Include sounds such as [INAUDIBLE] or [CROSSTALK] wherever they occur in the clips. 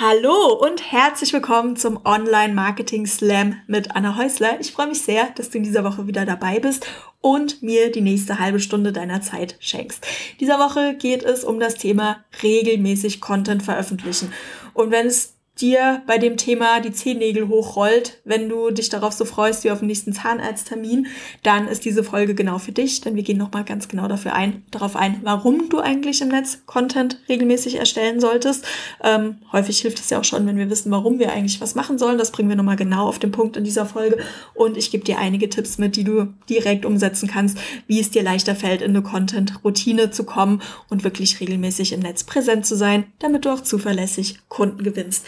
Hallo und herzlich willkommen zum Online Marketing Slam mit Anna Häusler. Ich freue mich sehr, dass du in dieser Woche wieder dabei bist und mir die nächste halbe Stunde deiner Zeit schenkst. Dieser Woche geht es um das Thema regelmäßig Content veröffentlichen. Und wenn es dir bei dem Thema die Zehennägel hochrollt, wenn du dich darauf so freust wie auf den nächsten Zahnarzttermin, dann ist diese Folge genau für dich, denn wir gehen nochmal ganz genau dafür ein, darauf ein, warum du eigentlich im Netz Content regelmäßig erstellen solltest. Ähm, häufig hilft es ja auch schon, wenn wir wissen, warum wir eigentlich was machen sollen. Das bringen wir nochmal genau auf den Punkt in dieser Folge und ich gebe dir einige Tipps mit, die du direkt umsetzen kannst, wie es dir leichter fällt, in eine Content-Routine zu kommen und wirklich regelmäßig im Netz präsent zu sein, damit du auch zuverlässig Kunden gewinnst.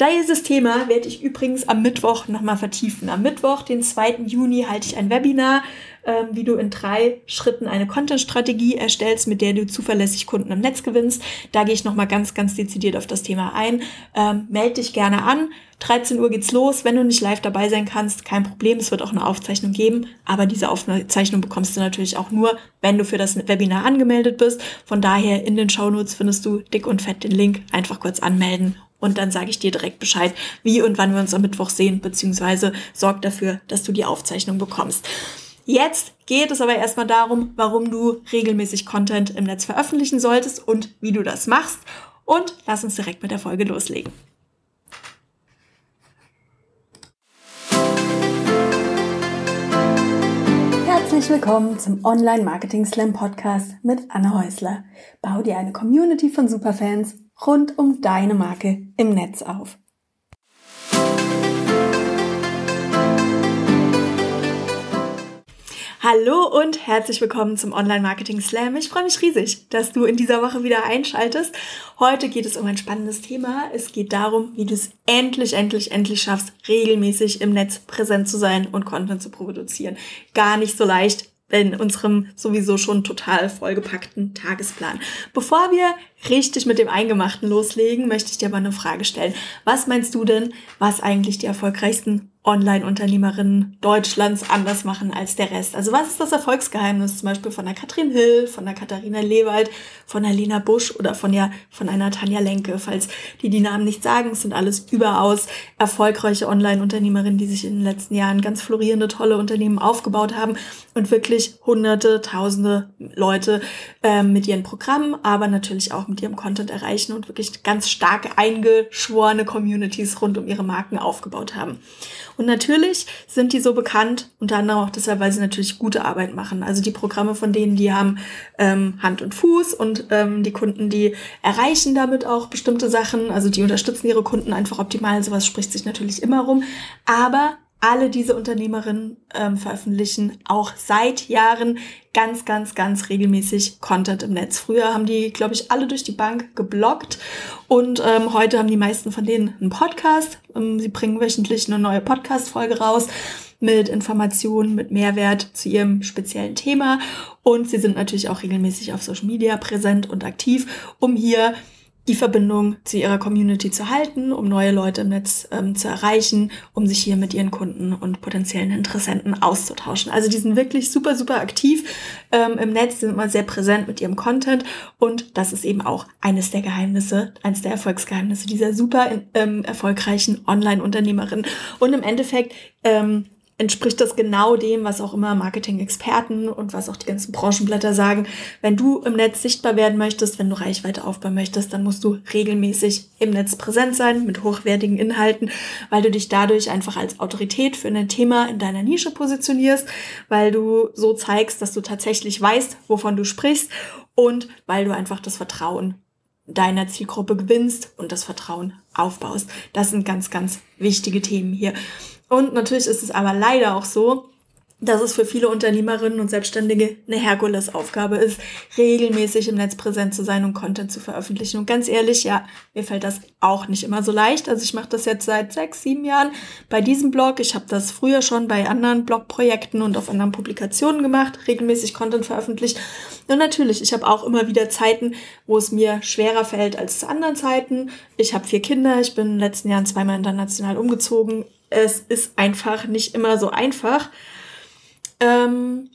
Dieses Thema werde ich übrigens am Mittwoch nochmal vertiefen. Am Mittwoch, den 2. Juni, halte ich ein Webinar, ähm, wie du in drei Schritten eine Content-Strategie erstellst, mit der du zuverlässig Kunden im Netz gewinnst. Da gehe ich nochmal ganz, ganz dezidiert auf das Thema ein. Ähm, meld dich gerne an. 13 Uhr geht's los. Wenn du nicht live dabei sein kannst, kein Problem. Es wird auch eine Aufzeichnung geben. Aber diese Aufzeichnung bekommst du natürlich auch nur, wenn du für das Webinar angemeldet bist. Von daher in den Shownotes findest du dick und fett den Link. Einfach kurz anmelden und dann sage ich dir direkt Bescheid, wie und wann wir uns am Mittwoch sehen, beziehungsweise sorg dafür, dass du die Aufzeichnung bekommst. Jetzt geht es aber erstmal darum, warum du regelmäßig Content im Netz veröffentlichen solltest und wie du das machst. Und lass uns direkt mit der Folge loslegen. Herzlich willkommen zum Online Marketing Slam Podcast mit Anna Häusler. Bau dir eine Community von Superfans rund um deine Marke im Netz auf. Hallo und herzlich willkommen zum Online Marketing Slam. Ich freue mich riesig, dass du in dieser Woche wieder einschaltest. Heute geht es um ein spannendes Thema. Es geht darum, wie du es endlich, endlich, endlich schaffst, regelmäßig im Netz präsent zu sein und Content zu produzieren. Gar nicht so leicht, in unserem sowieso schon total vollgepackten Tagesplan. Bevor wir richtig mit dem Eingemachten loslegen, möchte ich dir aber eine Frage stellen. Was meinst du denn, was eigentlich die erfolgreichsten Online-Unternehmerinnen Deutschlands anders machen als der Rest. Also was ist das Erfolgsgeheimnis zum Beispiel von der Katrin Hill, von der Katharina Lewald, von der Lena Busch oder von, ja, von einer Tanja Lenke? Falls die die Namen nicht sagen, es sind alles überaus erfolgreiche Online-Unternehmerinnen, die sich in den letzten Jahren ganz florierende, tolle Unternehmen aufgebaut haben und wirklich hunderte, tausende Leute äh, mit ihren Programmen, aber natürlich auch ihrem Content erreichen und wirklich ganz stark eingeschworene Communities rund um ihre Marken aufgebaut haben. Und natürlich sind die so bekannt, unter anderem auch deshalb, weil sie natürlich gute Arbeit machen. Also die Programme von denen, die haben ähm, Hand und Fuß und ähm, die Kunden, die erreichen damit auch bestimmte Sachen. Also die unterstützen ihre Kunden einfach optimal. Sowas spricht sich natürlich immer rum. Aber alle diese Unternehmerinnen ähm, veröffentlichen auch seit Jahren ganz, ganz, ganz regelmäßig Content im Netz. Früher haben die, glaube ich, alle durch die Bank geblockt und ähm, heute haben die meisten von denen einen Podcast. Ähm, sie bringen wöchentlich eine neue Podcast-Folge raus mit Informationen, mit Mehrwert zu ihrem speziellen Thema und sie sind natürlich auch regelmäßig auf Social Media präsent und aktiv, um hier die Verbindung zu ihrer Community zu halten, um neue Leute im Netz ähm, zu erreichen, um sich hier mit ihren Kunden und potenziellen Interessenten auszutauschen. Also die sind wirklich super, super aktiv ähm, im Netz, sind immer sehr präsent mit ihrem Content und das ist eben auch eines der Geheimnisse, eines der Erfolgsgeheimnisse dieser super ähm, erfolgreichen Online-Unternehmerin. Und im Endeffekt ähm, entspricht das genau dem, was auch immer Marketing-Experten und was auch die ganzen Branchenblätter sagen. Wenn du im Netz sichtbar werden möchtest, wenn du Reichweite aufbauen möchtest, dann musst du regelmäßig im Netz präsent sein mit hochwertigen Inhalten, weil du dich dadurch einfach als Autorität für ein Thema in deiner Nische positionierst, weil du so zeigst, dass du tatsächlich weißt, wovon du sprichst und weil du einfach das Vertrauen deiner Zielgruppe gewinnst und das Vertrauen aufbaust. Das sind ganz, ganz wichtige Themen hier. Und natürlich ist es aber leider auch so, dass es für viele Unternehmerinnen und Selbstständige eine Herkulesaufgabe ist, regelmäßig im Netz präsent zu sein und Content zu veröffentlichen. Und ganz ehrlich, ja, mir fällt das auch nicht immer so leicht. Also ich mache das jetzt seit sechs, sieben Jahren bei diesem Blog. Ich habe das früher schon bei anderen Blogprojekten und auf anderen Publikationen gemacht, regelmäßig Content veröffentlicht. Und natürlich, ich habe auch immer wieder Zeiten, wo es mir schwerer fällt als zu anderen Zeiten. Ich habe vier Kinder, ich bin in den letzten Jahren zweimal international umgezogen es ist einfach nicht immer so einfach. Ähm,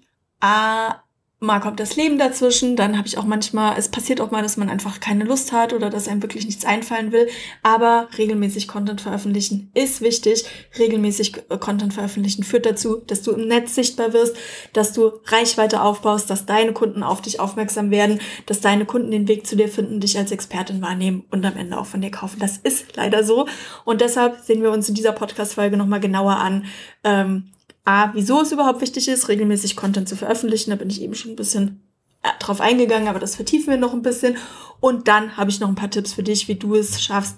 mal kommt das Leben dazwischen, dann habe ich auch manchmal, es passiert auch mal, dass man einfach keine Lust hat oder dass einem wirklich nichts einfallen will, aber regelmäßig Content veröffentlichen ist wichtig. Regelmäßig äh, Content veröffentlichen führt dazu, dass du im Netz sichtbar wirst, dass du Reichweite aufbaust, dass deine Kunden auf dich aufmerksam werden, dass deine Kunden den Weg zu dir finden, dich als Expertin wahrnehmen und am Ende auch von dir kaufen. Das ist leider so und deshalb sehen wir uns in dieser Podcast-Folge nochmal genauer an, ähm, A, wieso es überhaupt wichtig ist, regelmäßig Content zu veröffentlichen. Da bin ich eben schon ein bisschen äh, drauf eingegangen, aber das vertiefen wir noch ein bisschen. Und dann habe ich noch ein paar Tipps für dich, wie du es schaffst,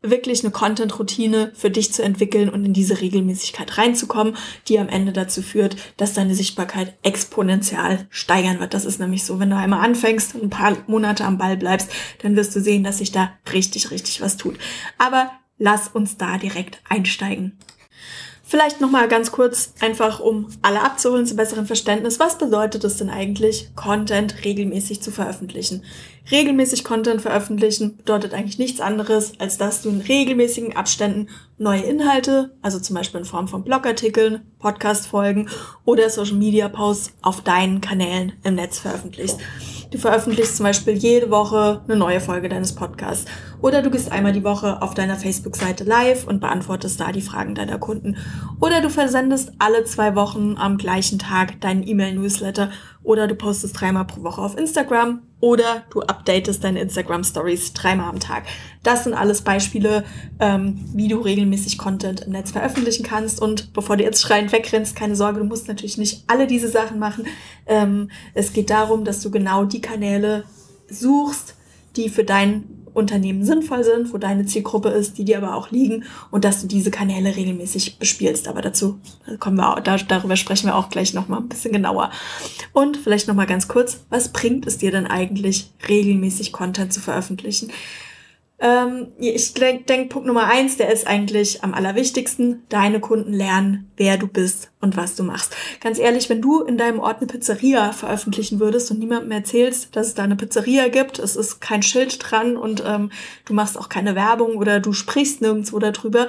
wirklich eine Content-Routine für dich zu entwickeln und in diese Regelmäßigkeit reinzukommen, die am Ende dazu führt, dass deine Sichtbarkeit exponentiell steigern wird. Das ist nämlich so, wenn du einmal anfängst und ein paar Monate am Ball bleibst, dann wirst du sehen, dass sich da richtig, richtig was tut. Aber lass uns da direkt einsteigen. Vielleicht nochmal ganz kurz, einfach um alle abzuholen zu besseren Verständnis. Was bedeutet es denn eigentlich, Content regelmäßig zu veröffentlichen? Regelmäßig Content veröffentlichen bedeutet eigentlich nichts anderes, als dass du in regelmäßigen Abständen neue Inhalte, also zum Beispiel in Form von Blogartikeln, Podcast-Folgen oder Social-Media-Posts auf deinen Kanälen im Netz veröffentlichst. Du veröffentlichst zum Beispiel jede Woche eine neue Folge deines Podcasts. Oder du gehst einmal die Woche auf deiner Facebook-Seite live und beantwortest da die Fragen deiner Kunden. Oder du versendest alle zwei Wochen am gleichen Tag deinen E-Mail-Newsletter. Oder du postest dreimal pro Woche auf Instagram oder du updatest deine Instagram Stories dreimal am Tag. Das sind alles Beispiele, ähm, wie du regelmäßig Content im Netz veröffentlichen kannst. Und bevor du jetzt schreiend wegrennst, keine Sorge, du musst natürlich nicht alle diese Sachen machen. Ähm, es geht darum, dass du genau die Kanäle suchst, die für dein Unternehmen sinnvoll sind, wo deine Zielgruppe ist, die dir aber auch liegen und dass du diese Kanäle regelmäßig bespielst. Aber dazu kommen wir da, darüber sprechen wir auch gleich nochmal ein bisschen genauer. Und vielleicht nochmal ganz kurz, was bringt es dir denn eigentlich, regelmäßig Content zu veröffentlichen? Ähm, ich denke, denk, Punkt Nummer eins, der ist eigentlich am allerwichtigsten. Deine Kunden lernen, wer du bist und was du machst. Ganz ehrlich, wenn du in deinem Ort eine Pizzeria veröffentlichen würdest und niemandem erzählst, dass es da eine Pizzeria gibt, es ist kein Schild dran und ähm, du machst auch keine Werbung oder du sprichst nirgendwo darüber,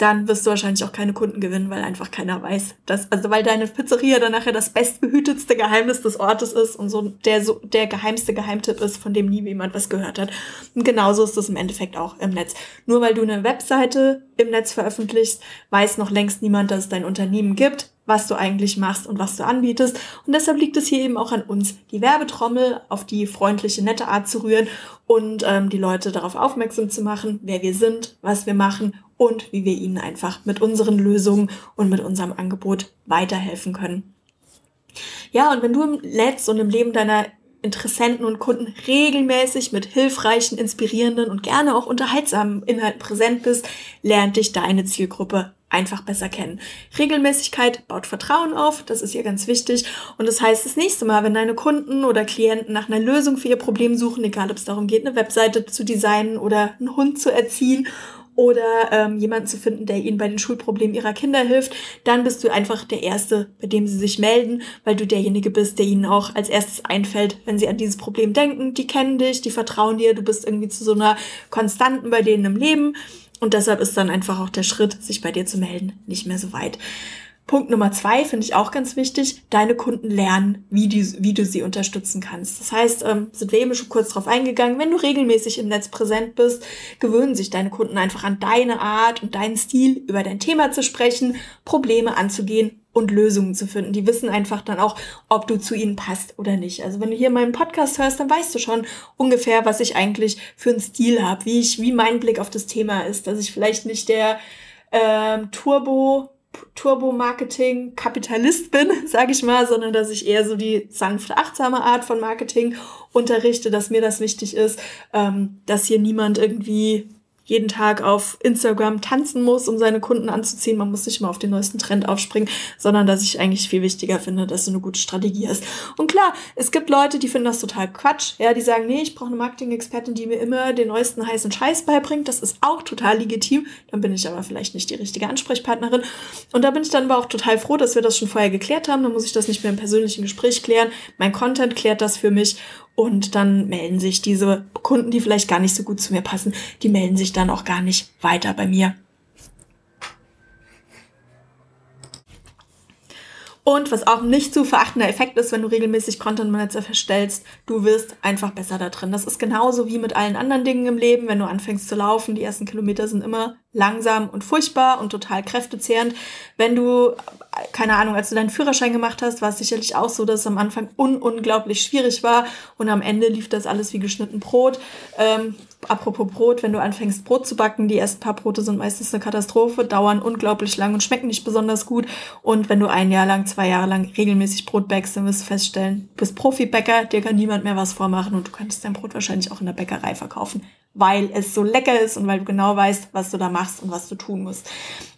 dann wirst du wahrscheinlich auch keine Kunden gewinnen, weil einfach keiner weiß, dass, also weil deine Pizzeria dann nachher das bestbehütetste Geheimnis des Ortes ist und so der, so der geheimste Geheimtipp ist, von dem nie jemand was gehört hat. Und genauso ist es im Endeffekt auch im Netz. Nur weil du eine Webseite im Netz veröffentlichst, weiß noch längst niemand, dass es dein Unternehmen gibt, was du eigentlich machst und was du anbietest. Und deshalb liegt es hier eben auch an uns, die Werbetrommel auf die freundliche, nette Art zu rühren und ähm, die Leute darauf aufmerksam zu machen, wer wir sind, was wir machen und wie wir ihnen einfach mit unseren Lösungen und mit unserem Angebot weiterhelfen können. Ja, und wenn du im Netz und im Leben deiner Interessenten und Kunden regelmäßig mit hilfreichen, inspirierenden und gerne auch unterhaltsamen Inhalten präsent bist, lernt dich deine Zielgruppe einfach besser kennen. Regelmäßigkeit baut Vertrauen auf, das ist hier ganz wichtig. Und das heißt, das nächste Mal, wenn deine Kunden oder Klienten nach einer Lösung für ihr Problem suchen, egal ob es darum geht, eine Webseite zu designen oder einen Hund zu erziehen oder ähm, jemanden zu finden, der ihnen bei den Schulproblemen ihrer Kinder hilft, dann bist du einfach der Erste, bei dem sie sich melden, weil du derjenige bist, der ihnen auch als erstes einfällt, wenn sie an dieses Problem denken. Die kennen dich, die vertrauen dir, du bist irgendwie zu so einer Konstanten bei denen im Leben. Und deshalb ist dann einfach auch der Schritt, sich bei dir zu melden, nicht mehr so weit. Punkt Nummer zwei finde ich auch ganz wichtig. Deine Kunden lernen, wie, die, wie du sie unterstützen kannst. Das heißt, ähm, sind wir eben schon kurz drauf eingegangen, wenn du regelmäßig im Netz präsent bist, gewöhnen sich deine Kunden einfach an deine Art und deinen Stil, über dein Thema zu sprechen, Probleme anzugehen und Lösungen zu finden. Die wissen einfach dann auch, ob du zu ihnen passt oder nicht. Also wenn du hier meinen Podcast hörst, dann weißt du schon ungefähr, was ich eigentlich für einen Stil habe, wie ich, wie mein Blick auf das Thema ist, dass ich vielleicht nicht der ähm, Turbo Turbo-Marketing-Kapitalist bin, [LAUGHS] sage ich mal, sondern dass ich eher so die sanfte, achtsame Art von Marketing unterrichte, dass mir das wichtig ist, ähm, dass hier niemand irgendwie jeden Tag auf Instagram tanzen muss, um seine Kunden anzuziehen. Man muss nicht mal auf den neuesten Trend aufspringen, sondern dass ich eigentlich viel wichtiger finde, dass du eine gute Strategie hast. Und klar, es gibt Leute, die finden das total Quatsch. Ja, die sagen, nee, ich brauche eine Marketing-Expertin, die mir immer den neuesten heißen Scheiß beibringt. Das ist auch total legitim. Dann bin ich aber vielleicht nicht die richtige Ansprechpartnerin. Und da bin ich dann aber auch total froh, dass wir das schon vorher geklärt haben. Dann muss ich das nicht mehr im persönlichen Gespräch klären. Mein Content klärt das für mich. Und dann melden sich diese Kunden, die vielleicht gar nicht so gut zu mir passen, die melden sich dann auch gar nicht weiter bei mir. Und was auch nicht zu verachtender Effekt ist, wenn du regelmäßig Content Manager verstellst, du wirst einfach besser da drin. Das ist genauso wie mit allen anderen Dingen im Leben. Wenn du anfängst zu laufen, die ersten Kilometer sind immer langsam und furchtbar und total kräftezehrend. Wenn du, keine Ahnung, als du deinen Führerschein gemacht hast, war es sicherlich auch so, dass es am Anfang un unglaublich schwierig war und am Ende lief das alles wie geschnitten Brot. Ähm, apropos Brot, wenn du anfängst Brot zu backen, die ersten paar Brote sind meistens eine Katastrophe, dauern unglaublich lang und schmecken nicht besonders gut. Und wenn du ein Jahr lang, zwei Jahre lang regelmäßig Brot backst, dann wirst du feststellen, du bist Profibäcker, dir kann niemand mehr was vormachen und du könntest dein Brot wahrscheinlich auch in der Bäckerei verkaufen weil es so lecker ist und weil du genau weißt, was du da machst und was du tun musst.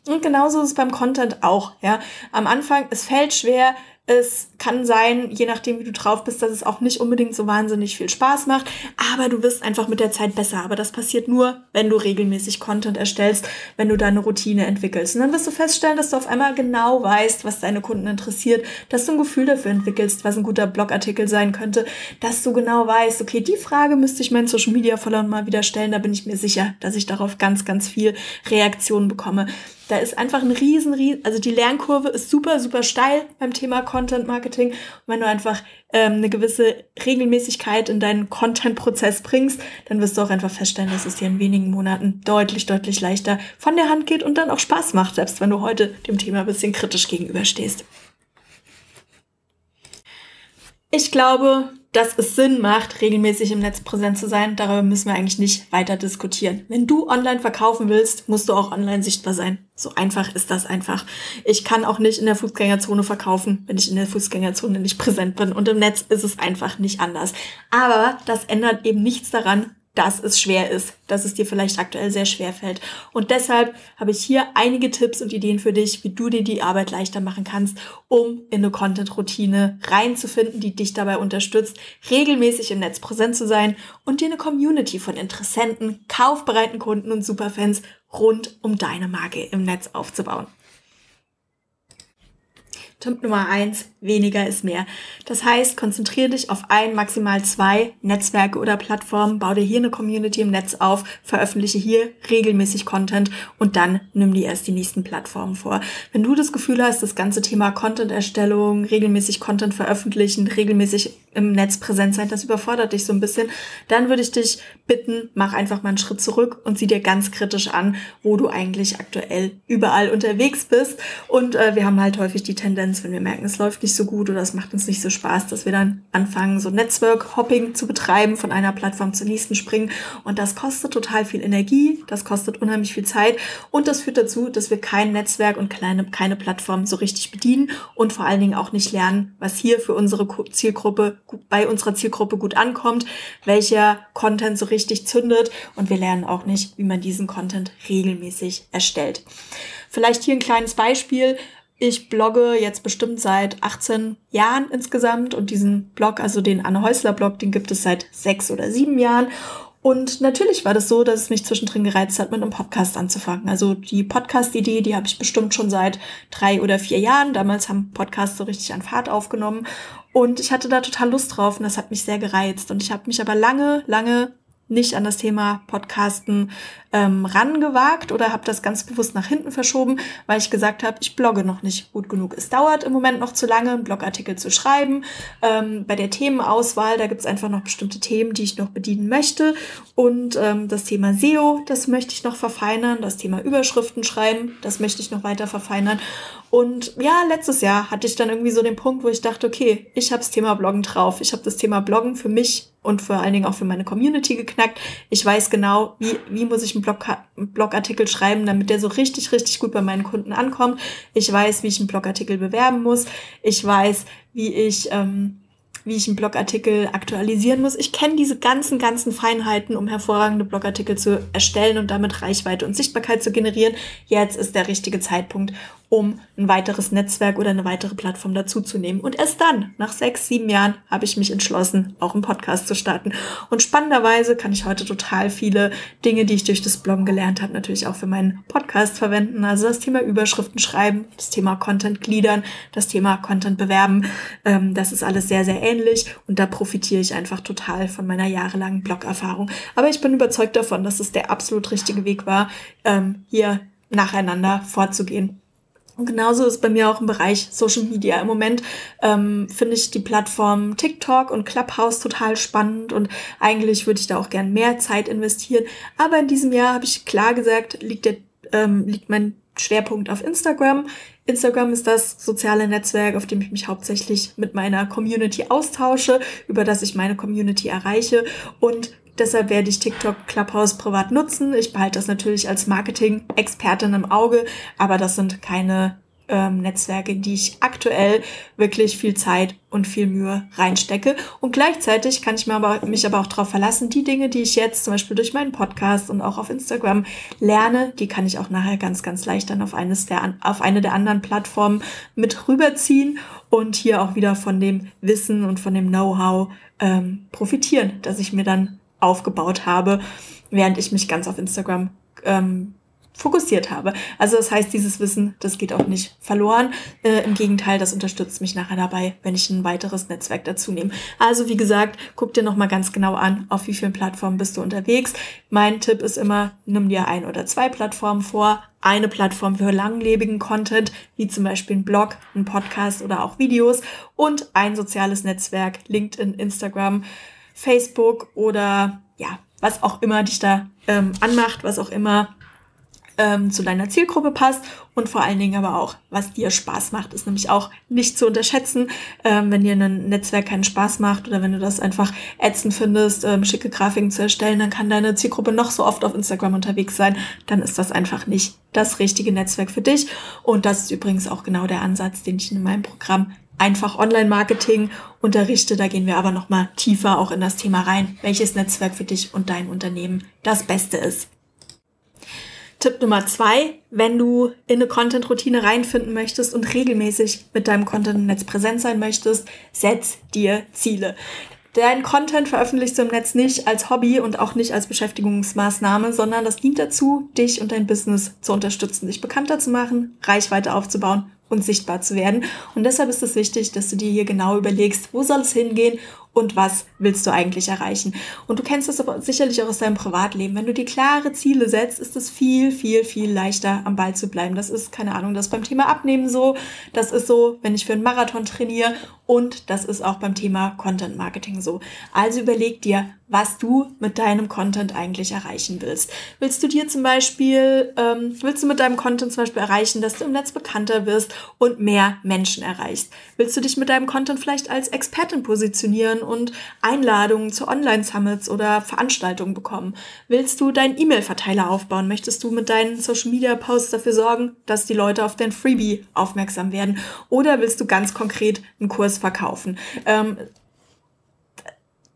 Und genauso ist es beim Content auch, ja. Am Anfang, es fällt schwer, es kann sein, je nachdem, wie du drauf bist, dass es auch nicht unbedingt so wahnsinnig viel Spaß macht, aber du wirst einfach mit der Zeit besser. Aber das passiert nur, wenn du regelmäßig Content erstellst, wenn du deine Routine entwickelst. Und dann wirst du feststellen, dass du auf einmal genau weißt, was deine Kunden interessiert, dass du ein Gefühl dafür entwickelst, was ein guter Blogartikel sein könnte, dass du genau weißt, okay, die Frage müsste ich meinen Social Media Followern mal wieder stellen, da bin ich mir sicher, dass ich darauf ganz, ganz viel Reaktionen bekomme. Da ist einfach ein riesen, riesen, also die Lernkurve ist super, super steil beim Thema Content Marketing. Und wenn du einfach ähm, eine gewisse Regelmäßigkeit in deinen Content-Prozess bringst, dann wirst du auch einfach feststellen, dass es dir in wenigen Monaten deutlich, deutlich leichter von der Hand geht und dann auch Spaß macht, selbst wenn du heute dem Thema ein bisschen kritisch gegenüberstehst. Ich glaube, dass es Sinn macht, regelmäßig im Netz präsent zu sein, darüber müssen wir eigentlich nicht weiter diskutieren. Wenn du online verkaufen willst, musst du auch online sichtbar sein. So einfach ist das einfach. Ich kann auch nicht in der Fußgängerzone verkaufen, wenn ich in der Fußgängerzone nicht präsent bin. Und im Netz ist es einfach nicht anders. Aber das ändert eben nichts daran, dass es schwer ist, dass es dir vielleicht aktuell sehr schwer fällt. Und deshalb habe ich hier einige Tipps und Ideen für dich, wie du dir die Arbeit leichter machen kannst, um in eine Content-Routine reinzufinden, die dich dabei unterstützt, regelmäßig im Netz präsent zu sein und dir eine Community von Interessenten, kaufbereiten Kunden und Superfans rund um deine Marke im Netz aufzubauen. Tipp Nummer eins, weniger ist mehr. Das heißt, konzentriere dich auf ein, maximal zwei Netzwerke oder Plattformen, bau dir hier eine Community im Netz auf, veröffentliche hier regelmäßig Content und dann nimm dir erst die nächsten Plattformen vor. Wenn du das Gefühl hast, das ganze Thema Content-Erstellung, regelmäßig Content veröffentlichen, regelmäßig im Netz präsent sein, das überfordert dich so ein bisschen, dann würde ich dich bitten, mach einfach mal einen Schritt zurück und sieh dir ganz kritisch an, wo du eigentlich aktuell überall unterwegs bist. Und äh, wir haben halt häufig die Tendenz, wenn wir merken, es läuft nicht so gut oder es macht uns nicht so Spaß, dass wir dann anfangen, so Netzwerk-Hopping zu betreiben, von einer Plattform zur nächsten springen. Und das kostet total viel Energie, das kostet unheimlich viel Zeit und das führt dazu, dass wir kein Netzwerk und kleine, keine Plattform so richtig bedienen und vor allen Dingen auch nicht lernen, was hier für unsere Zielgruppe bei unserer Zielgruppe gut ankommt, welcher Content so richtig zündet und wir lernen auch nicht, wie man diesen Content regelmäßig erstellt. Vielleicht hier ein kleines Beispiel. Ich blogge jetzt bestimmt seit 18 Jahren insgesamt und diesen Blog, also den Anne Häusler Blog, den gibt es seit sechs oder sieben Jahren. Und natürlich war das so, dass es mich zwischendrin gereizt hat, mit einem Podcast anzufangen. Also die Podcast-Idee, die habe ich bestimmt schon seit drei oder vier Jahren. Damals haben Podcasts so richtig an Fahrt aufgenommen. Und ich hatte da total Lust drauf und das hat mich sehr gereizt. Und ich habe mich aber lange, lange nicht an das Thema Podcasten ähm, rangewagt oder habe das ganz bewusst nach hinten verschoben, weil ich gesagt habe, ich blogge noch nicht gut genug. Es dauert im Moment noch zu lange, einen Blogartikel zu schreiben. Ähm, bei der Themenauswahl, da gibt es einfach noch bestimmte Themen, die ich noch bedienen möchte. Und ähm, das Thema SEO, das möchte ich noch verfeinern. Das Thema Überschriften schreiben, das möchte ich noch weiter verfeinern. Und ja, letztes Jahr hatte ich dann irgendwie so den Punkt, wo ich dachte, okay, ich habe das Thema Bloggen drauf. Ich habe das Thema Bloggen für mich und vor allen Dingen auch für meine Community geknackt. Ich weiß genau, wie, wie muss ich einen, Blog, einen Blogartikel schreiben, damit der so richtig, richtig gut bei meinen Kunden ankommt. Ich weiß, wie ich einen Blogartikel bewerben muss. Ich weiß, wie ich ähm, wie ich einen Blogartikel aktualisieren muss. Ich kenne diese ganzen, ganzen Feinheiten, um hervorragende Blogartikel zu erstellen und damit Reichweite und Sichtbarkeit zu generieren. Jetzt ist der richtige Zeitpunkt, um ein weiteres Netzwerk oder eine weitere Plattform dazuzunehmen. Und erst dann, nach sechs, sieben Jahren, habe ich mich entschlossen, auch einen Podcast zu starten. Und spannenderweise kann ich heute total viele Dinge, die ich durch das Bloggen gelernt habe, natürlich auch für meinen Podcast verwenden. Also das Thema Überschriften schreiben, das Thema Content gliedern, das Thema Content bewerben. Ähm, das ist alles sehr, sehr ähnlich und da profitiere ich einfach total von meiner jahrelangen Blogerfahrung. Aber ich bin überzeugt davon, dass es der absolut richtige Weg war, ähm, hier nacheinander vorzugehen. Und genauso ist bei mir auch im Bereich Social Media. Im Moment ähm, finde ich die Plattform TikTok und Clubhouse total spannend und eigentlich würde ich da auch gern mehr Zeit investieren. Aber in diesem Jahr habe ich klar gesagt, liegt, der, ähm, liegt mein Schwerpunkt auf Instagram. Instagram ist das soziale Netzwerk, auf dem ich mich hauptsächlich mit meiner Community austausche, über das ich meine Community erreiche und Deshalb werde ich TikTok Clubhouse privat nutzen. Ich behalte das natürlich als Marketing-Expertin im Auge, aber das sind keine ähm, Netzwerke, in die ich aktuell wirklich viel Zeit und viel Mühe reinstecke. Und gleichzeitig kann ich mir aber, mich aber auch darauf verlassen, die Dinge, die ich jetzt zum Beispiel durch meinen Podcast und auch auf Instagram lerne, die kann ich auch nachher ganz, ganz leicht dann auf, eines der, auf eine der anderen Plattformen mit rüberziehen und hier auch wieder von dem Wissen und von dem Know-how ähm, profitieren, dass ich mir dann aufgebaut habe, während ich mich ganz auf Instagram ähm, fokussiert habe. Also das heißt, dieses Wissen, das geht auch nicht verloren. Äh, Im Gegenteil, das unterstützt mich nachher dabei, wenn ich ein weiteres Netzwerk dazu nehme. Also wie gesagt, guck dir nochmal ganz genau an, auf wie vielen Plattformen bist du unterwegs. Mein Tipp ist immer, nimm dir ein oder zwei Plattformen vor. Eine Plattform für langlebigen Content, wie zum Beispiel ein Blog, ein Podcast oder auch Videos und ein soziales Netzwerk, LinkedIn, Instagram, Facebook oder ja, was auch immer dich da ähm, anmacht, was auch immer ähm, zu deiner Zielgruppe passt und vor allen Dingen aber auch, was dir Spaß macht, ist nämlich auch nicht zu unterschätzen. Ähm, wenn dir ein Netzwerk keinen Spaß macht oder wenn du das einfach ätzend findest, ähm, schicke Grafiken zu erstellen, dann kann deine Zielgruppe noch so oft auf Instagram unterwegs sein, dann ist das einfach nicht das richtige Netzwerk für dich. Und das ist übrigens auch genau der Ansatz, den ich in meinem Programm einfach Online-Marketing unterrichte. Da gehen wir aber nochmal tiefer auch in das Thema rein, welches Netzwerk für dich und dein Unternehmen das Beste ist. Tipp Nummer zwei, wenn du in eine Content-Routine reinfinden möchtest und regelmäßig mit deinem Content im Netz präsent sein möchtest, setz dir Ziele. Dein Content veröffentlichst du im Netz nicht als Hobby und auch nicht als Beschäftigungsmaßnahme, sondern das dient dazu, dich und dein Business zu unterstützen, dich bekannter zu machen, Reichweite aufzubauen und sichtbar zu werden. Und deshalb ist es wichtig, dass du dir hier genau überlegst, wo soll es hingehen und was willst du eigentlich erreichen. Und du kennst das aber sicherlich auch aus deinem Privatleben. Wenn du dir klare Ziele setzt, ist es viel, viel, viel leichter am Ball zu bleiben. Das ist, keine Ahnung, das ist beim Thema Abnehmen so, das ist so, wenn ich für einen Marathon trainiere und das ist auch beim Thema Content Marketing so. Also überleg dir, was du mit deinem Content eigentlich erreichen willst. Willst du dir zum Beispiel, ähm, willst du mit deinem Content zum Beispiel erreichen, dass du im Netz bekannter wirst und mehr Menschen erreichst? Willst du dich mit deinem Content vielleicht als Expertin positionieren und Einladungen zu Online-Summits oder Veranstaltungen bekommen? Willst du deinen E-Mail-Verteiler aufbauen? Möchtest du mit deinen Social-Media-Posts dafür sorgen, dass die Leute auf dein Freebie aufmerksam werden? Oder willst du ganz konkret einen Kurs verkaufen? Ähm,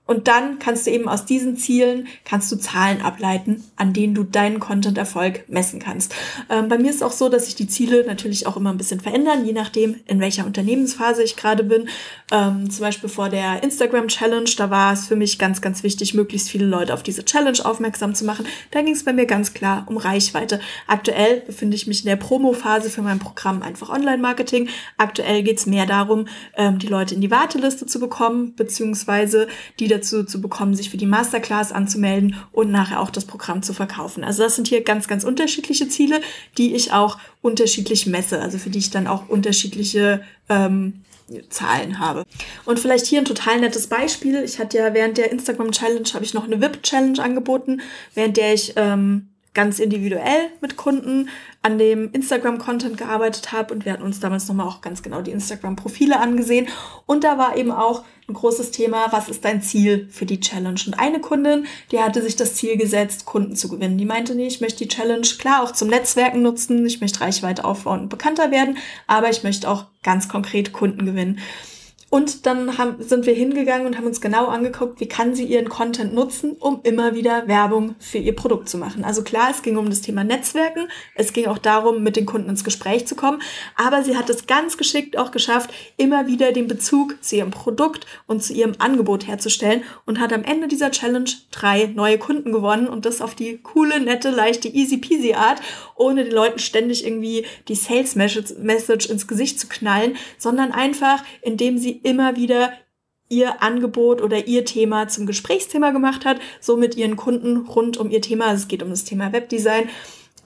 und dann kannst du eben aus diesen Zielen, kannst du Zahlen ableiten, an denen du deinen Content-Erfolg messen kannst. Ähm, bei mir ist auch so, dass sich die Ziele natürlich auch immer ein bisschen verändern, je nachdem, in welcher Unternehmensphase ich gerade bin. Ähm, zum Beispiel vor der Instagram-Challenge, da war es für mich ganz, ganz wichtig, möglichst viele Leute auf diese Challenge aufmerksam zu machen. Da ging es bei mir ganz klar um Reichweite. Aktuell befinde ich mich in der Promo-Phase für mein Programm einfach Online-Marketing. Aktuell geht es mehr darum, ähm, die Leute in die Warteliste zu bekommen, beziehungsweise die dazu zu bekommen, sich für die Masterclass anzumelden und nachher auch das Programm zu verkaufen. Also das sind hier ganz, ganz unterschiedliche Ziele, die ich auch unterschiedlich messe, also für die ich dann auch unterschiedliche ähm, Zahlen habe. Und vielleicht hier ein total nettes Beispiel. Ich hatte ja während der Instagram Challenge habe ich noch eine VIP Challenge angeboten, während der ich ähm, ganz individuell mit Kunden an dem Instagram-Content gearbeitet habe und wir hatten uns damals nochmal auch ganz genau die Instagram-Profile angesehen und da war eben auch ein großes Thema, was ist dein Ziel für die Challenge? Und eine Kundin, die hatte sich das Ziel gesetzt, Kunden zu gewinnen. Die meinte, nee, ich möchte die Challenge klar auch zum Netzwerken nutzen, ich möchte Reichweite aufbauen und bekannter werden, aber ich möchte auch ganz konkret Kunden gewinnen. Und dann haben, sind wir hingegangen und haben uns genau angeguckt, wie kann sie ihren Content nutzen, um immer wieder Werbung für ihr Produkt zu machen. Also klar, es ging um das Thema Netzwerken, es ging auch darum, mit den Kunden ins Gespräch zu kommen, aber sie hat es ganz geschickt auch geschafft, immer wieder den Bezug zu ihrem Produkt und zu ihrem Angebot herzustellen und hat am Ende dieser Challenge drei neue Kunden gewonnen und das auf die coole, nette, leichte, easy peasy Art, ohne den Leuten ständig irgendwie die Sales Message ins Gesicht zu knallen, sondern einfach, indem sie immer wieder ihr Angebot oder ihr Thema zum Gesprächsthema gemacht hat, so mit ihren Kunden rund um ihr Thema, also es geht um das Thema Webdesign,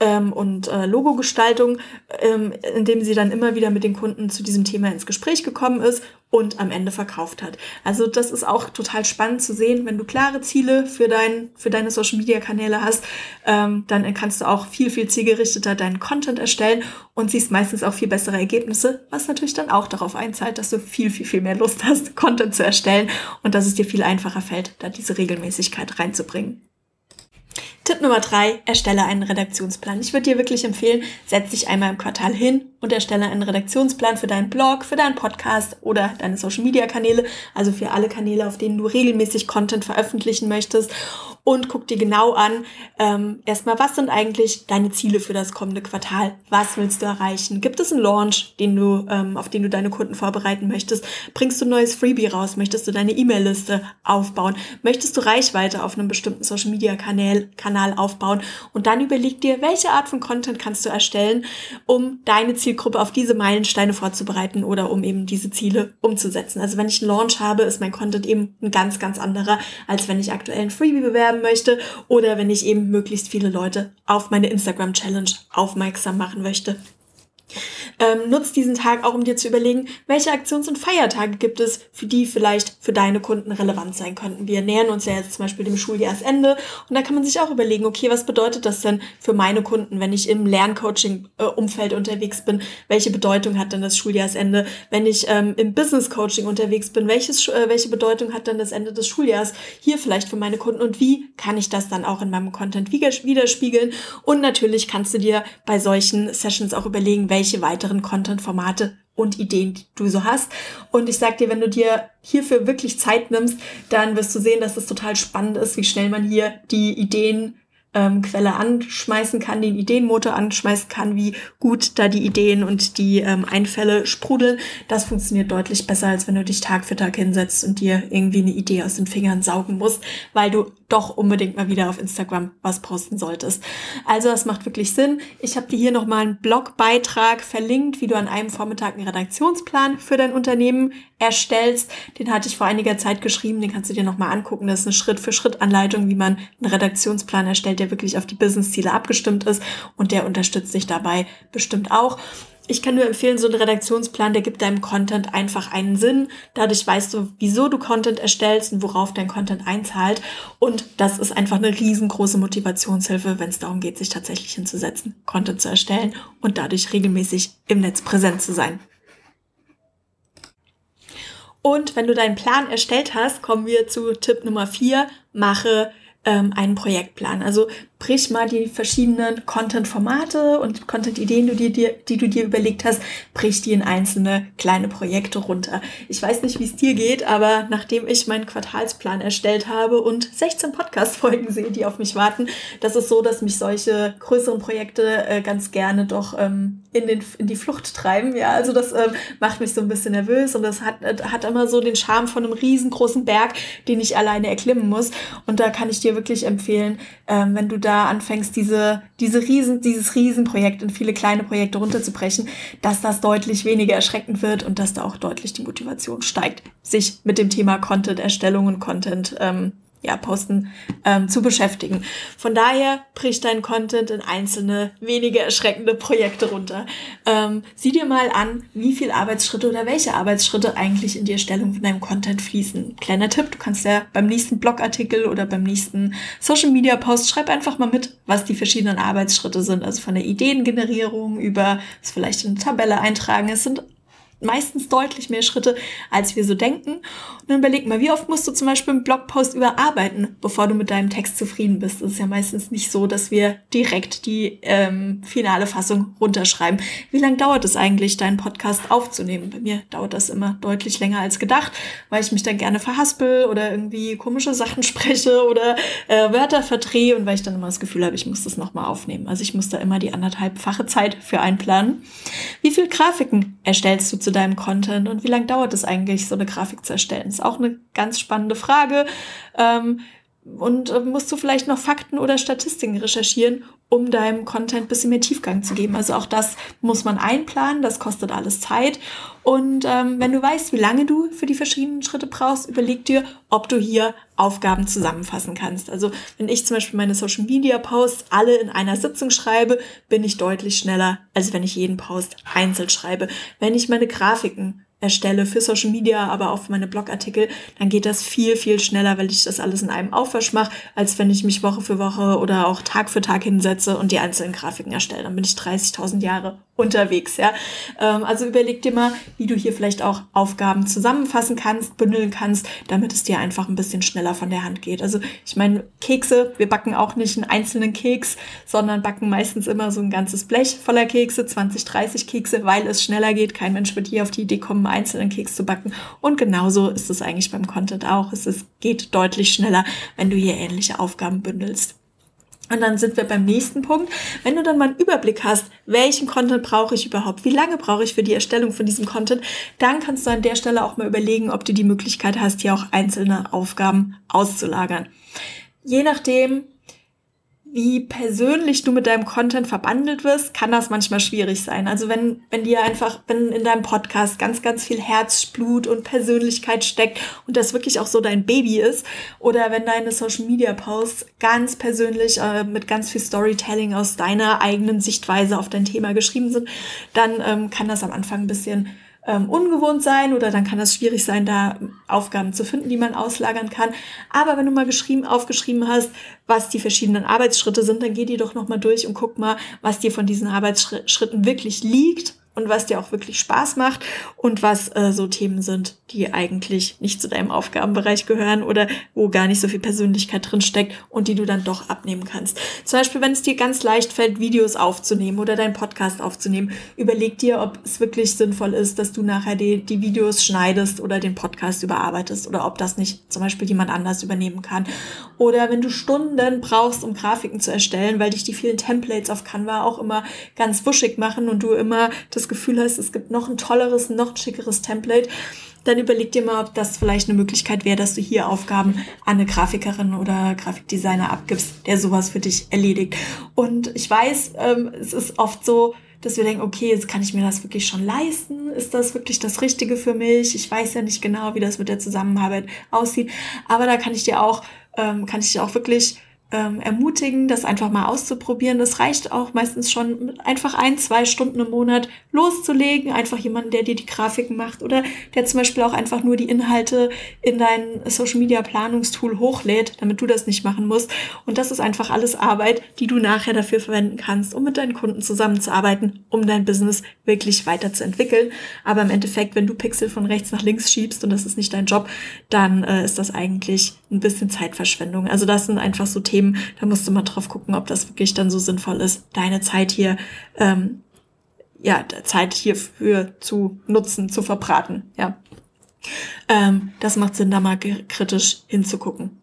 ähm, und äh, Logogestaltung, ähm, indem sie dann immer wieder mit den Kunden zu diesem Thema ins Gespräch gekommen ist und am Ende verkauft hat. Also das ist auch total spannend zu sehen, wenn du klare Ziele für, dein, für deine Social-Media-Kanäle hast, ähm, dann kannst du auch viel, viel zielgerichteter deinen Content erstellen und siehst meistens auch viel bessere Ergebnisse, was natürlich dann auch darauf einzahlt, dass du viel, viel, viel mehr Lust hast, [LAUGHS] Content zu erstellen und dass es dir viel einfacher fällt, da diese Regelmäßigkeit reinzubringen. Tipp Nummer drei, erstelle einen Redaktionsplan. Ich würde dir wirklich empfehlen, setz dich einmal im Quartal hin und erstelle einen Redaktionsplan für deinen Blog, für deinen Podcast oder deine Social Media Kanäle, also für alle Kanäle, auf denen du regelmäßig Content veröffentlichen möchtest und guck dir genau an, ähm, erstmal, was sind eigentlich deine Ziele für das kommende Quartal? Was willst du erreichen? Gibt es einen Launch, den du, ähm, auf den du deine Kunden vorbereiten möchtest? Bringst du ein neues Freebie raus? Möchtest du deine E-Mail-Liste aufbauen? Möchtest du Reichweite auf einem bestimmten Social Media Kanal, Kanal aufbauen? Und dann überleg dir, welche Art von Content kannst du erstellen, um deine Zielgruppe auf diese Meilensteine vorzubereiten oder um eben diese Ziele umzusetzen. Also wenn ich einen Launch habe, ist mein Content eben ein ganz, ganz anderer, als wenn ich aktuell ein Freebie bewerbe bewerben möchte oder wenn ich eben möglichst viele Leute auf meine Instagram Challenge aufmerksam machen möchte. Ähm, nutzt diesen Tag auch, um dir zu überlegen, welche Aktions- und Feiertage gibt es, für die vielleicht für deine Kunden relevant sein könnten. Wir nähern uns ja jetzt zum Beispiel dem Schuljahresende und da kann man sich auch überlegen, okay, was bedeutet das denn für meine Kunden, wenn ich im Lerncoaching-Umfeld unterwegs bin? Welche Bedeutung hat denn das Schuljahresende? Wenn ich ähm, im Business-Coaching unterwegs bin, welches, äh, welche Bedeutung hat dann das Ende des Schuljahres hier vielleicht für meine Kunden und wie kann ich das dann auch in meinem Content widerspiegeln? Und natürlich kannst du dir bei solchen Sessions auch überlegen, welche weiteren weiteren Content-Formate und Ideen, du so hast. Und ich sag dir, wenn du dir hierfür wirklich Zeit nimmst, dann wirst du sehen, dass es total spannend ist, wie schnell man hier die Ideen ähm, anschmeißen kann, den Ideenmotor anschmeißen kann, wie gut da die Ideen und die ähm, Einfälle sprudeln. Das funktioniert deutlich besser, als wenn du dich Tag für Tag hinsetzt und dir irgendwie eine Idee aus den Fingern saugen musst, weil du doch unbedingt mal wieder auf Instagram was posten solltest. Also das macht wirklich Sinn. Ich habe dir hier nochmal einen Blogbeitrag verlinkt, wie du an einem Vormittag einen Redaktionsplan für dein Unternehmen erstellst. Den hatte ich vor einiger Zeit geschrieben, den kannst du dir nochmal angucken. Das ist eine Schritt-für-Schritt-Anleitung, wie man einen Redaktionsplan erstellt, der wirklich auf die Business-Ziele abgestimmt ist und der unterstützt dich dabei bestimmt auch. Ich kann nur empfehlen, so ein Redaktionsplan, der gibt deinem Content einfach einen Sinn. Dadurch weißt du, wieso du Content erstellst und worauf dein Content einzahlt. Und das ist einfach eine riesengroße Motivationshilfe, wenn es darum geht, sich tatsächlich hinzusetzen, Content zu erstellen und dadurch regelmäßig im Netz präsent zu sein. Und wenn du deinen Plan erstellt hast, kommen wir zu Tipp Nummer vier: Mache ähm, einen Projektplan. Also brich mal die verschiedenen Content-Formate und Content-Ideen, die, die du dir überlegt hast, brich die in einzelne kleine Projekte runter. Ich weiß nicht, wie es dir geht, aber nachdem ich meinen Quartalsplan erstellt habe und 16 Podcast-Folgen sehe, die auf mich warten, das ist so, dass mich solche größeren Projekte äh, ganz gerne doch ähm, in, den, in die Flucht treiben. Ja, also das ähm, macht mich so ein bisschen nervös und das hat, äh, hat immer so den Charme von einem riesengroßen Berg, den ich alleine erklimmen muss. Und da kann ich dir wirklich empfehlen, ähm, wenn du da da anfängst, diese, diese Riesen, dieses Riesenprojekt in viele kleine Projekte runterzubrechen, dass das deutlich weniger erschreckend wird und dass da auch deutlich die Motivation steigt, sich mit dem Thema Content-Erstellung und Content ähm, ja, Posten ähm, zu beschäftigen. Von daher bricht dein Content in einzelne, weniger erschreckende Projekte runter. Ähm, sieh dir mal an, wie viel Arbeitsschritte oder welche Arbeitsschritte eigentlich in die Erstellung von deinem Content fließen. Kleiner Tipp, du kannst ja beim nächsten Blogartikel oder beim nächsten Social Media Post schreib einfach mal mit, was die verschiedenen Arbeitsschritte sind. Also von der Ideengenerierung über es vielleicht in eine Tabelle eintragen. Es sind meistens deutlich mehr Schritte, als wir so denken. Und dann überleg mal, wie oft musst du zum Beispiel einen Blogpost überarbeiten, bevor du mit deinem Text zufrieden bist. Es ist ja meistens nicht so, dass wir direkt die ähm, finale Fassung runterschreiben. Wie lange dauert es eigentlich, deinen Podcast aufzunehmen? Bei mir dauert das immer deutlich länger als gedacht, weil ich mich dann gerne verhaspel oder irgendwie komische Sachen [LAUGHS] spreche oder äh, Wörter verdrehe und weil ich dann immer das Gefühl habe, ich muss das nochmal aufnehmen. Also ich muss da immer die anderthalbfache Zeit für einplanen. Wie viel Grafiken erstellst du zu deinem Content und wie lange dauert es eigentlich, so eine Grafik zu erstellen? Ist auch eine ganz spannende Frage. Ähm, und äh, musst du vielleicht noch Fakten oder Statistiken recherchieren, um deinem Content ein bisschen mehr Tiefgang zu geben. Also auch das muss man einplanen, das kostet alles Zeit. Und ähm, wenn du weißt, wie lange du für die verschiedenen Schritte brauchst, überleg dir, ob du hier Aufgaben zusammenfassen kannst. Also wenn ich zum Beispiel meine Social Media Posts alle in einer Sitzung schreibe, bin ich deutlich schneller, als wenn ich jeden Post einzeln schreibe. Wenn ich meine Grafiken erstelle für Social Media, aber auch für meine Blogartikel, dann geht das viel, viel schneller, weil ich das alles in einem Aufwasch mache, als wenn ich mich Woche für Woche oder auch Tag für Tag hinsetze und die einzelnen Grafiken erstelle. Dann bin ich 30.000 Jahre unterwegs, ja. Ähm, also überleg dir mal, wie du hier vielleicht auch Aufgaben zusammenfassen kannst, bündeln kannst, damit es dir einfach ein bisschen schneller von der Hand geht. Also ich meine, Kekse, wir backen auch nicht einen einzelnen Keks, sondern backen meistens immer so ein ganzes Blech voller Kekse, 20, 30 Kekse, weil es schneller geht. Kein Mensch wird hier auf die Idee kommen, einzelnen Keks zu backen. Und genauso ist es eigentlich beim Content auch. Es ist, geht deutlich schneller, wenn du hier ähnliche Aufgaben bündelst. Und dann sind wir beim nächsten Punkt. Wenn du dann mal einen Überblick hast, welchen Content brauche ich überhaupt, wie lange brauche ich für die Erstellung von diesem Content, dann kannst du an der Stelle auch mal überlegen, ob du die Möglichkeit hast, hier auch einzelne Aufgaben auszulagern. Je nachdem, wie persönlich du mit deinem Content verbandelt wirst, kann das manchmal schwierig sein. Also wenn, wenn dir einfach, wenn in deinem Podcast ganz, ganz viel Herzblut und Persönlichkeit steckt und das wirklich auch so dein Baby ist, oder wenn deine Social Media Posts ganz persönlich äh, mit ganz viel Storytelling aus deiner eigenen Sichtweise auf dein Thema geschrieben sind, dann ähm, kann das am Anfang ein bisschen ähm, ungewohnt sein oder dann kann es schwierig sein, da Aufgaben zu finden, die man auslagern kann. Aber wenn du mal geschrieben, aufgeschrieben hast, was die verschiedenen Arbeitsschritte sind, dann geh die doch nochmal durch und guck mal, was dir von diesen Arbeitsschritten wirklich liegt und was dir auch wirklich Spaß macht und was äh, so Themen sind, die eigentlich nicht zu deinem Aufgabenbereich gehören oder wo gar nicht so viel Persönlichkeit drin steckt und die du dann doch abnehmen kannst. Zum Beispiel, wenn es dir ganz leicht fällt, Videos aufzunehmen oder deinen Podcast aufzunehmen, überleg dir, ob es wirklich sinnvoll ist, dass du nachher die, die Videos schneidest oder den Podcast überarbeitest oder ob das nicht zum Beispiel jemand anders übernehmen kann. Oder wenn du Stunden brauchst, um Grafiken zu erstellen, weil dich die vielen Templates auf Canva auch immer ganz wuschig machen und du immer das das Gefühl hast, es gibt noch ein tolleres, noch schickeres Template, dann überleg dir mal, ob das vielleicht eine Möglichkeit wäre, dass du hier Aufgaben an eine Grafikerin oder Grafikdesigner abgibst, der sowas für dich erledigt. Und ich weiß, ähm, es ist oft so, dass wir denken, okay, jetzt kann ich mir das wirklich schon leisten? Ist das wirklich das Richtige für mich? Ich weiß ja nicht genau, wie das mit der Zusammenarbeit aussieht. Aber da kann ich dir auch, ähm, kann ich dir auch wirklich ähm, ermutigen, das einfach mal auszuprobieren. Das reicht auch meistens schon einfach ein, zwei Stunden im Monat loszulegen. Einfach jemanden, der dir die Grafiken macht oder der zum Beispiel auch einfach nur die Inhalte in dein Social Media Planungstool hochlädt, damit du das nicht machen musst. Und das ist einfach alles Arbeit, die du nachher dafür verwenden kannst, um mit deinen Kunden zusammenzuarbeiten, um dein Business wirklich weiterzuentwickeln. Aber im Endeffekt, wenn du Pixel von rechts nach links schiebst und das ist nicht dein Job, dann äh, ist das eigentlich ein bisschen Zeitverschwendung. Also das sind einfach so Themen, da musst du mal drauf gucken, ob das wirklich dann so sinnvoll ist, deine Zeit hier, ähm, ja, Zeit hierfür zu nutzen, zu verbraten, ja. Ähm, das macht Sinn, da mal kritisch hinzugucken.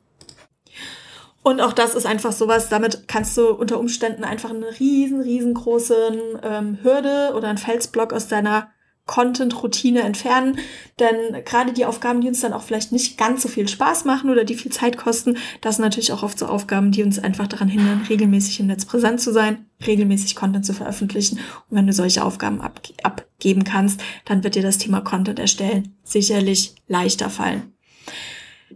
Und auch das ist einfach sowas, damit kannst du unter Umständen einfach eine riesen, riesengroße ähm, Hürde oder einen Felsblock aus deiner Content-Routine entfernen. Denn gerade die Aufgaben, die uns dann auch vielleicht nicht ganz so viel Spaß machen oder die viel Zeit kosten, das sind natürlich auch oft so Aufgaben, die uns einfach daran hindern, regelmäßig im Netz präsent zu sein, regelmäßig Content zu veröffentlichen. Und wenn du solche Aufgaben abge abgeben kannst, dann wird dir das Thema Content erstellen sicherlich leichter fallen.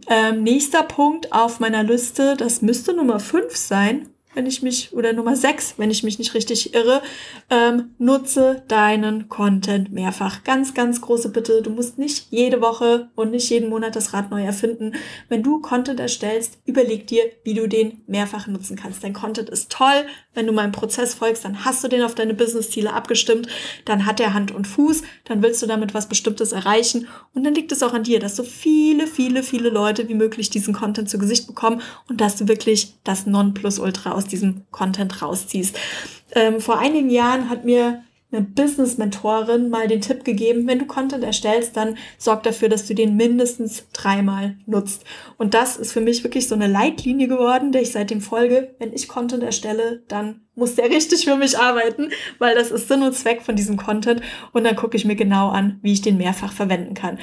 Ähm, nächster Punkt auf meiner Liste, das müsste Nummer 5 sein, wenn ich mich, oder Nummer 6, wenn ich mich nicht richtig irre, ähm, nutze deinen Content mehrfach. Ganz, ganz große Bitte. Du musst nicht jede Woche und nicht jeden Monat das Rad neu erfinden. Wenn du Content erstellst, überleg dir, wie du den mehrfach nutzen kannst. Dein Content ist toll. Wenn du meinem Prozess folgst, dann hast du den auf deine Business-Ziele abgestimmt. Dann hat er Hand und Fuß. Dann willst du damit was Bestimmtes erreichen. Und dann liegt es auch an dir, dass so viele, viele, viele Leute wie möglich diesen Content zu Gesicht bekommen und dass du wirklich das Nonplusultra aus diesem Content rausziehst. Ähm, vor einigen Jahren hat mir eine Business-Mentorin mal den Tipp gegeben, wenn du Content erstellst, dann sorg dafür, dass du den mindestens dreimal nutzt. Und das ist für mich wirklich so eine Leitlinie geworden, der ich seitdem folge. Wenn ich Content erstelle, dann muss der [LAUGHS] richtig für mich arbeiten, weil das ist Sinn und Zweck von diesem Content. Und dann gucke ich mir genau an, wie ich den mehrfach verwenden kann.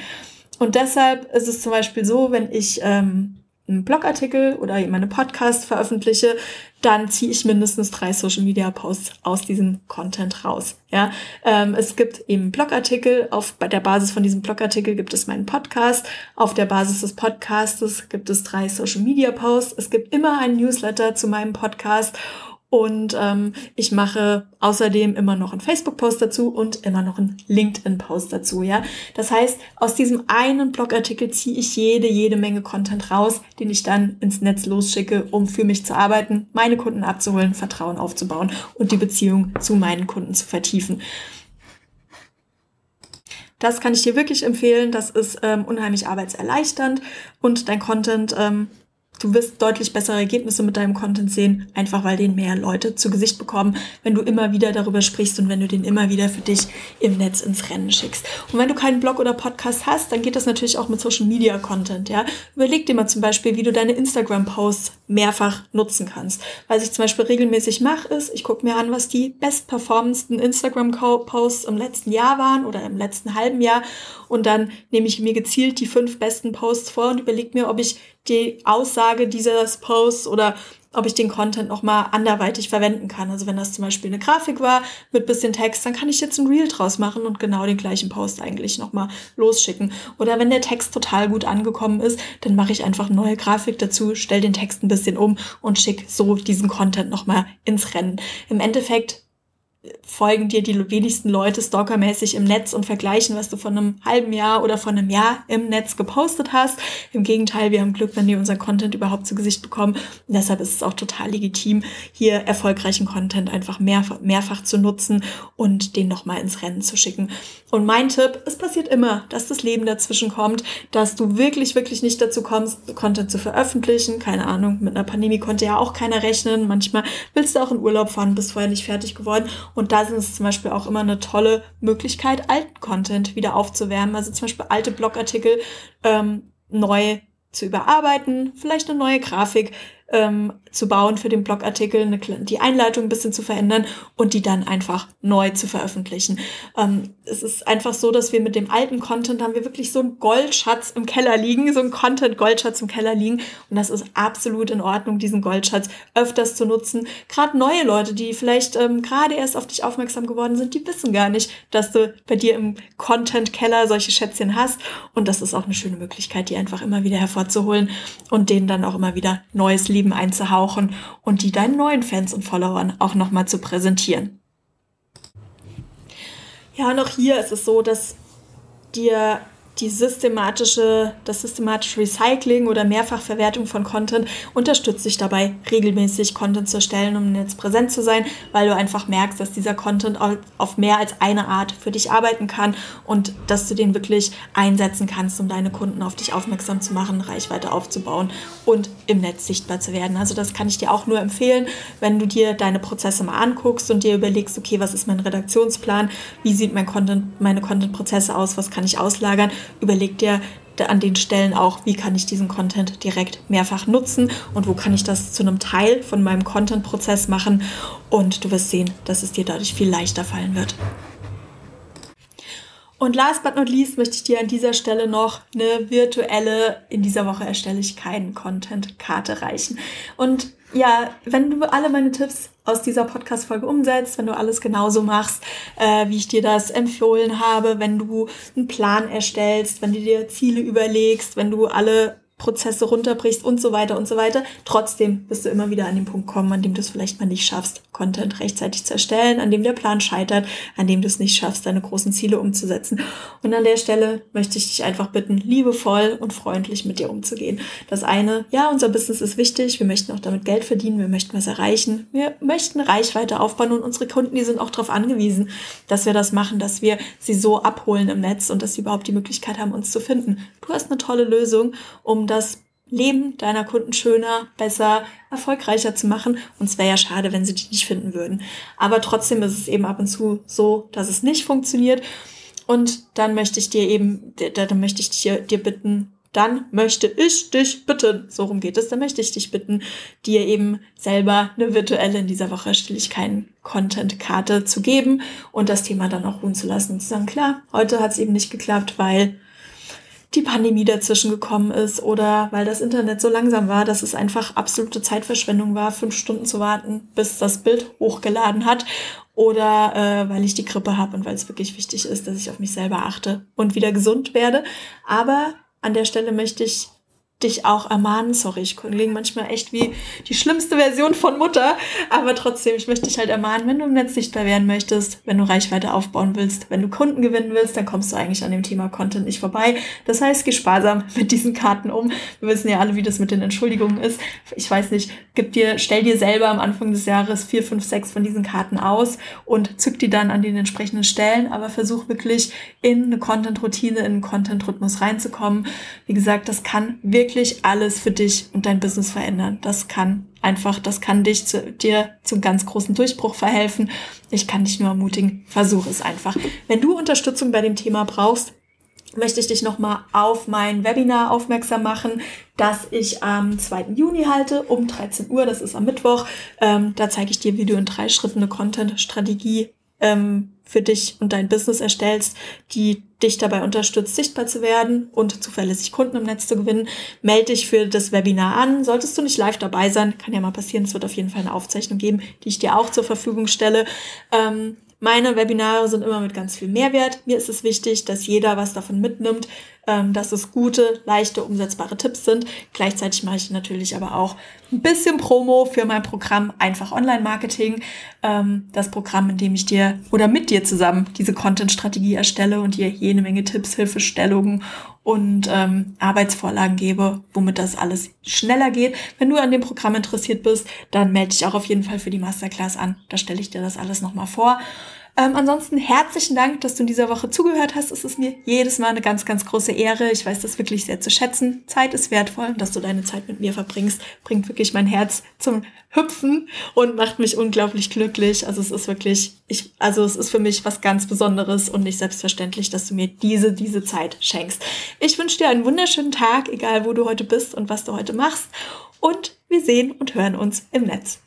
Und deshalb ist es zum Beispiel so, wenn ich ähm, einen Blogartikel oder eben einen Podcast veröffentliche, dann ziehe ich mindestens drei Social Media Posts aus diesem Content raus. Ja, ähm, es gibt eben Blogartikel. Auf der Basis von diesem Blogartikel gibt es meinen Podcast. Auf der Basis des Podcastes gibt es drei Social Media Posts. Es gibt immer einen Newsletter zu meinem Podcast und ähm, ich mache außerdem immer noch einen Facebook-Post dazu und immer noch einen LinkedIn-Post dazu, ja. Das heißt, aus diesem einen Blogartikel ziehe ich jede, jede Menge Content raus, den ich dann ins Netz losschicke, um für mich zu arbeiten, meine Kunden abzuholen, Vertrauen aufzubauen und die Beziehung zu meinen Kunden zu vertiefen. Das kann ich dir wirklich empfehlen. Das ist ähm, unheimlich arbeitserleichternd und dein Content ähm, Du wirst deutlich bessere Ergebnisse mit deinem Content sehen, einfach weil den mehr Leute zu Gesicht bekommen, wenn du immer wieder darüber sprichst und wenn du den immer wieder für dich im Netz ins Rennen schickst. Und wenn du keinen Blog oder Podcast hast, dann geht das natürlich auch mit Social Media Content, ja. Überleg dir mal zum Beispiel, wie du deine Instagram Posts mehrfach nutzen kannst. Was ich zum Beispiel regelmäßig mache, ist, ich gucke mir an, was die bestperformendsten Instagram Posts im letzten Jahr waren oder im letzten halben Jahr und dann nehme ich mir gezielt die fünf besten Posts vor und überlege mir, ob ich die Aussage dieses Posts oder ob ich den Content nochmal anderweitig verwenden kann. Also wenn das zum Beispiel eine Grafik war mit bisschen Text, dann kann ich jetzt ein Reel draus machen und genau den gleichen Post eigentlich nochmal losschicken. Oder wenn der Text total gut angekommen ist, dann mache ich einfach eine neue Grafik dazu, stelle den Text ein bisschen um und schicke so diesen Content nochmal ins Rennen. Im Endeffekt folgen dir die wenigsten Leute stalkermäßig im Netz und vergleichen, was du von einem halben Jahr oder von einem Jahr im Netz gepostet hast. Im Gegenteil, wir haben Glück, wenn die unseren Content überhaupt zu Gesicht bekommen. Und deshalb ist es auch total legitim, hier erfolgreichen Content einfach mehrfach, mehrfach zu nutzen und den nochmal ins Rennen zu schicken. Und mein Tipp, es passiert immer, dass das Leben dazwischen kommt, dass du wirklich, wirklich nicht dazu kommst, Content zu veröffentlichen. Keine Ahnung, mit einer Pandemie konnte ja auch keiner rechnen. Manchmal willst du auch in Urlaub fahren, bist vorher nicht fertig geworden. Und da ist es zum Beispiel auch immer eine tolle Möglichkeit, alten Content wieder aufzuwärmen. Also zum Beispiel alte Blogartikel ähm, neu zu überarbeiten, vielleicht eine neue Grafik ähm, zu bauen für den Blogartikel, eine, die Einleitung ein bisschen zu verändern und die dann einfach neu zu veröffentlichen. Ähm, es ist einfach so, dass wir mit dem alten Content haben wir wirklich so einen Goldschatz im Keller liegen, so einen Content-Goldschatz im Keller liegen. Und das ist absolut in Ordnung, diesen Goldschatz öfters zu nutzen. Gerade neue Leute, die vielleicht ähm, gerade erst auf dich aufmerksam geworden sind, die wissen gar nicht, dass du bei dir im Content-Keller solche Schätzchen hast. Und das ist auch eine schöne Möglichkeit, die einfach immer wieder hervorzuholen und denen dann auch immer wieder neues Leben einzuhauchen und die deinen neuen Fans und Followern auch nochmal zu präsentieren. Ja, auch hier ist es so, dass dir die systematische, das systematische Recycling oder Mehrfachverwertung von Content unterstützt dich dabei, regelmäßig Content zu erstellen, um jetzt präsent zu sein, weil du einfach merkst, dass dieser Content auf mehr als eine Art für dich arbeiten kann und dass du den wirklich einsetzen kannst, um deine Kunden auf dich aufmerksam zu machen, Reichweite aufzubauen und im Netz sichtbar zu werden. Also das kann ich dir auch nur empfehlen, wenn du dir deine Prozesse mal anguckst und dir überlegst, okay, was ist mein Redaktionsplan, wie sieht mein Content, meine Content-Prozesse aus, was kann ich auslagern überleg dir an den Stellen auch, wie kann ich diesen Content direkt mehrfach nutzen und wo kann ich das zu einem Teil von meinem Content-Prozess machen und du wirst sehen, dass es dir dadurch viel leichter fallen wird. Und last but not least möchte ich dir an dieser Stelle noch eine virtuelle, in dieser Woche erstelle ich keinen Content-Karte reichen. Und ja, wenn du alle meine Tipps aus dieser Podcast-Folge umsetzt, wenn du alles genauso machst, äh, wie ich dir das empfohlen habe, wenn du einen Plan erstellst, wenn du dir Ziele überlegst, wenn du alle Prozesse runterbrichst und so weiter und so weiter. Trotzdem wirst du immer wieder an den Punkt kommen, an dem du es vielleicht mal nicht schaffst, Content rechtzeitig zu erstellen, an dem der Plan scheitert, an dem du es nicht schaffst, deine großen Ziele umzusetzen. Und an der Stelle möchte ich dich einfach bitten, liebevoll und freundlich mit dir umzugehen. Das eine, ja, unser Business ist wichtig, wir möchten auch damit Geld verdienen, wir möchten was erreichen, wir möchten Reichweite aufbauen und unsere Kunden, die sind auch darauf angewiesen, dass wir das machen, dass wir sie so abholen im Netz und dass sie überhaupt die Möglichkeit haben, uns zu finden. Du hast eine tolle Lösung, um das Leben deiner Kunden schöner, besser, erfolgreicher zu machen. Und es wäre ja schade, wenn sie dich nicht finden würden. Aber trotzdem ist es eben ab und zu so, dass es nicht funktioniert. Und dann möchte ich dir eben, dann möchte ich dir, dir bitten, dann möchte ich dich bitten, so rum geht es, dann möchte ich dich bitten, dir eben selber eine virtuelle, in dieser Woche stelle ich Content-Karte zu geben und das Thema dann auch ruhen zu lassen und zu sagen, klar, heute hat es eben nicht geklappt, weil die Pandemie dazwischen gekommen ist oder weil das Internet so langsam war, dass es einfach absolute Zeitverschwendung war, fünf Stunden zu warten, bis das Bild hochgeladen hat oder äh, weil ich die Grippe habe und weil es wirklich wichtig ist, dass ich auf mich selber achte und wieder gesund werde. Aber an der Stelle möchte ich dich auch ermahnen. Sorry, ich klinge manchmal echt wie die schlimmste Version von Mutter. Aber trotzdem, ich möchte dich halt ermahnen, wenn du im Netz sichtbar werden möchtest, wenn du Reichweite aufbauen willst, wenn du Kunden gewinnen willst, dann kommst du eigentlich an dem Thema Content nicht vorbei. Das heißt, geh sparsam [LAUGHS] mit diesen Karten um. Wir wissen ja alle, wie das mit den Entschuldigungen ist. Ich weiß nicht, gib dir, stell dir selber am Anfang des Jahres vier, fünf, sechs von diesen Karten aus und zück die dann an den entsprechenden Stellen. Aber versuch wirklich in eine Content-Routine, in einen Content-Rhythmus reinzukommen. Wie gesagt, das kann wirklich wirklich alles für dich und dein Business verändern. Das kann einfach, das kann dich zu, dir zum ganz großen Durchbruch verhelfen. Ich kann dich nur ermutigen, versuch es einfach. Wenn du Unterstützung bei dem Thema brauchst, möchte ich dich nochmal auf mein Webinar aufmerksam machen, das ich am 2. Juni halte um 13 Uhr. Das ist am Mittwoch. Ähm, da zeige ich dir, wie du in drei Schritten eine Content-Strategie ähm, für dich und dein Business erstellst, die dich dabei unterstützt, sichtbar zu werden und zuverlässig Kunden im Netz zu gewinnen, melde dich für das Webinar an. Solltest du nicht live dabei sein, kann ja mal passieren, es wird auf jeden Fall eine Aufzeichnung geben, die ich dir auch zur Verfügung stelle. Ähm, meine Webinare sind immer mit ganz viel Mehrwert. Mir ist es wichtig, dass jeder was davon mitnimmt, ähm, dass es gute, leichte, umsetzbare Tipps sind. Gleichzeitig mache ich natürlich aber auch ein bisschen Promo für mein Programm Einfach Online-Marketing. Ähm, das Programm, in dem ich dir oder mit dir zusammen diese Content-Strategie erstelle und dir jede Menge Tipps, Hilfestellungen und ähm, Arbeitsvorlagen gebe, womit das alles schneller geht. Wenn du an dem Programm interessiert bist, dann melde dich auch auf jeden Fall für die Masterclass an. Da stelle ich dir das alles nochmal vor. Ähm, ansonsten herzlichen Dank, dass du in dieser Woche zugehört hast. Es ist mir jedes Mal eine ganz, ganz große Ehre. Ich weiß das wirklich sehr zu schätzen. Zeit ist wertvoll. Dass du deine Zeit mit mir verbringst, bringt wirklich mein Herz zum Hüpfen und macht mich unglaublich glücklich. Also es ist wirklich, ich, also es ist für mich was ganz Besonderes und nicht selbstverständlich, dass du mir diese, diese Zeit schenkst. Ich wünsche dir einen wunderschönen Tag, egal wo du heute bist und was du heute machst. Und wir sehen und hören uns im Netz.